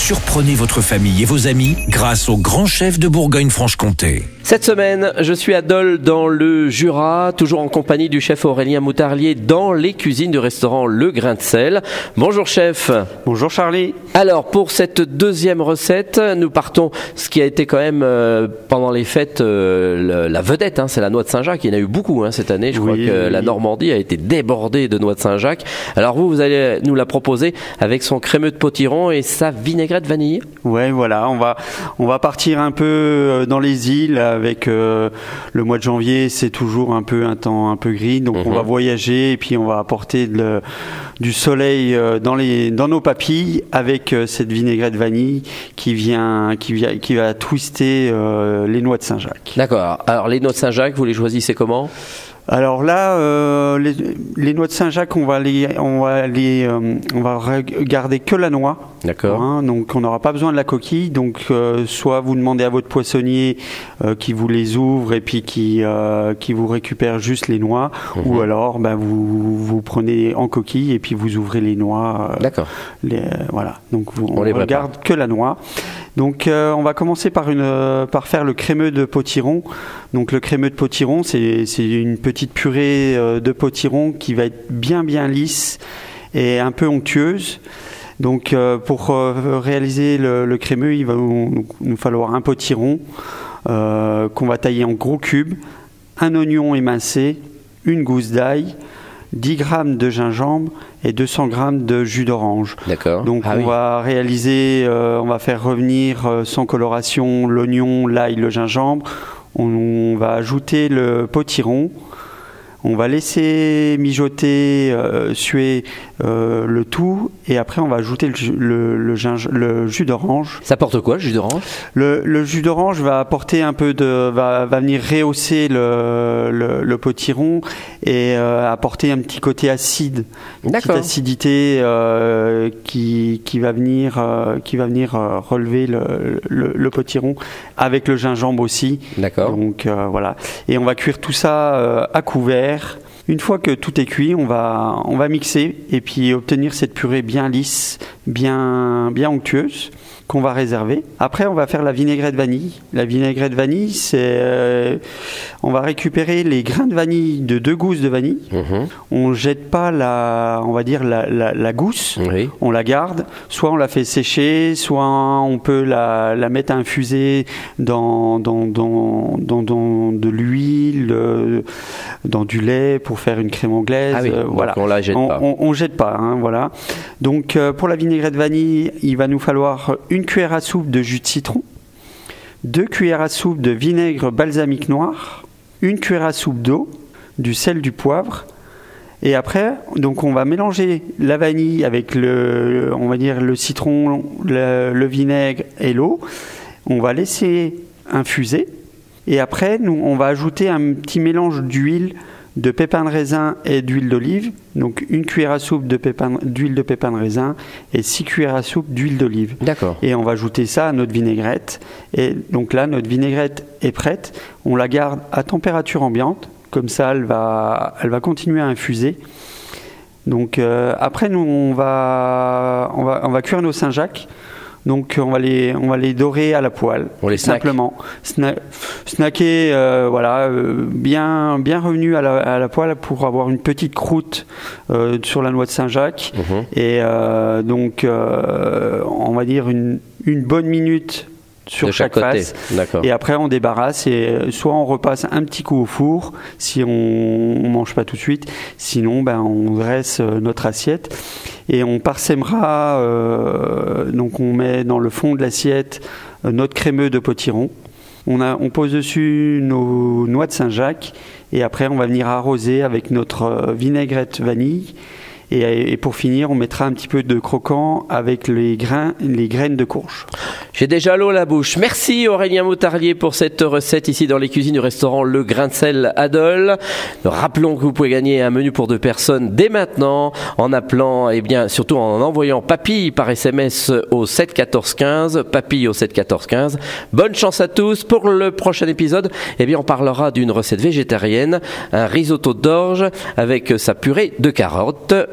Surprenez votre famille et vos amis grâce au grand chef de Bourgogne-Franche-Comté. Cette semaine, je suis à Dole dans le Jura, toujours en compagnie du chef Aurélien Moutarlier dans les cuisines du restaurant Le Grain de Sel. Bonjour chef. Bonjour Charlie. Alors pour cette deuxième recette, nous partons, ce qui a été quand même euh, pendant les fêtes euh, la vedette, hein, c'est la noix de Saint-Jacques. Il y en a eu beaucoup hein, cette année. Je crois que la Normandie a été débordée de noix de Saint-Jacques. Alors vous, vous allez nous la proposer avec son crémeux de potiron et sa vinaigrette vanille. Ouais, voilà, on va on va partir un peu euh, dans les îles avec euh, le mois de janvier, c'est toujours un peu un temps un peu gris, donc on va mhm. voyager et puis on va apporter du soleil euh, dans les dans nos papilles avec cette vinaigrette vanille qui vient qui vient qui va twister les noix de Saint-Jacques. D'accord. Alors les noix de Saint-Jacques, vous les choisissez comment? Alors là, euh, les, noix de Saint-Jacques, on va les, on va les, euh, on va garder que la noix. D'accord. Hein, donc on n'aura pas besoin de la coquille. Donc euh, soit vous demandez à votre poissonnier qui vous les ouvre et puis qui qui vous récupère juste les noix, mhm. ou alors ben, vous vous prenez en coquille et puis vous ouvrez les noix. D'accord. voilà. Donc on, ne garde que la noix. Donc euh, on va commencer euh, par faire le crémeux de potiron. Donc le crémeux de potiron, c'est une petite purée euh, de potiron qui va être bien bien lisse et un peu onctueuse. Donc pour réaliser le, crémeux, il va nous, falloir un potiron qu'on va tailler en gros cubes, un oignon émincé, une gousse d'ail, 10 grammes de gingembre et 200 grammes de jus d'orange. D'accord. Donc ah on va réaliser, euh, on va faire revenir euh, sans coloration l'oignon, l'ail, le gingembre. On, va ajouter le potiron. On va laisser mijoter, euh, suer euh, le tout et après on va ajouter le, le, le, jus d'orange. Ça porte quoi le jus d'orange? Le, jus d'orange va apporter un peu de. va, va venir rehausser le, potiron et euh, apporter un petit côté acide. Une petite acidité qui, qui, va venir, qui va venir relever le, potiron avec le gingembre aussi. D'accord. Donc voilà. Et on va cuire tout ça à couvert une fois que tout est cuit, on va, on va mixer et puis obtenir cette purée bien lisse, bien, bien onctueuse qu'on va réserver. Après, on va faire la vinaigrette vanille. La vinaigrette vanille, c'est euh, on va récupérer les grains de vanille de deux gousses de vanille. Mhm. On jette pas la, on va dire la, la, gousse. On la garde. Soit on la fait sécher, soit on peut la, la mettre à infuser dans dans, dans, dans, de l'huile, euh, dans du lait pour faire une crème anglaise. Ah euh, voilà. On la jette pas. On, jette pas. Hein, voilà. Donc pour la vinaigrette vanille, il va nous falloir une une cuillère à soupe de jus de citron, deux cuillères à soupe de vinaigre balsamique noir, une cuillère à soupe d'eau, du sel, du poivre. Et après, donc on va mélanger la vanille avec le, on va dire le citron, le, vinaigre et l'eau. On va laisser infuser. Et après, nous, on va ajouter un petit mélange d'huile de pépins de raisin et d'huile d'olive. Donc une cuillère à soupe d'huile de pépins de raisin et six cuillères à soupe d'huile d'olive. D'accord. Et on va ajouter ça à notre vinaigrette. Et donc là, notre vinaigrette est prête. On la garde à température ambiante. Comme ça, elle va, elle va continuer à infuser. Donc euh, après, nous, on va, on va, on va cuire nos Saint-Jacques. Donc on va les, on va les dorer à la poêle. On les simplement. snacker, euh, voilà, euh, bien, bien revenu à la, à la, poêle pour avoir une petite croûte euh, sur la noix de Saint-Jacques. Mhm. Et donc, on va dire une, une bonne minute sur chaque, face. Et après, on débarrasse et soit on repasse un petit coup au four si on, ne mange pas tout de suite. Sinon, ben, on dresse notre assiette et on parsemera, euh, donc on met dans le fond de l'assiette euh, notre crémeux de potiron. On, a, on pose dessus nos noix de Saint-Jacques et après on va venir arroser avec notre euh, vinaigrette vanille et, pour finir, on mettra un petit peu de croquant avec les, grains, les graines de courge. J'ai déjà l'eau à la bouche. Merci Aurélien Moutarlier pour cette recette ici dans les cuisines du restaurant Le Grain de Sel Adol. Rappelons que vous pouvez gagner un menu pour deux personnes dès maintenant en appelant et bien surtout en envoyant papille par SMS au 7 14 15, papille au 7 14 15. Bonne chance à tous pour le prochain épisode. Eh bien on parlera d'une recette végétarienne, un risotto d'orge avec sa purée de carottes